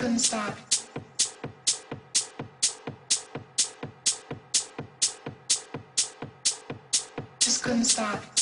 couldn't stop. Just couldn't stop.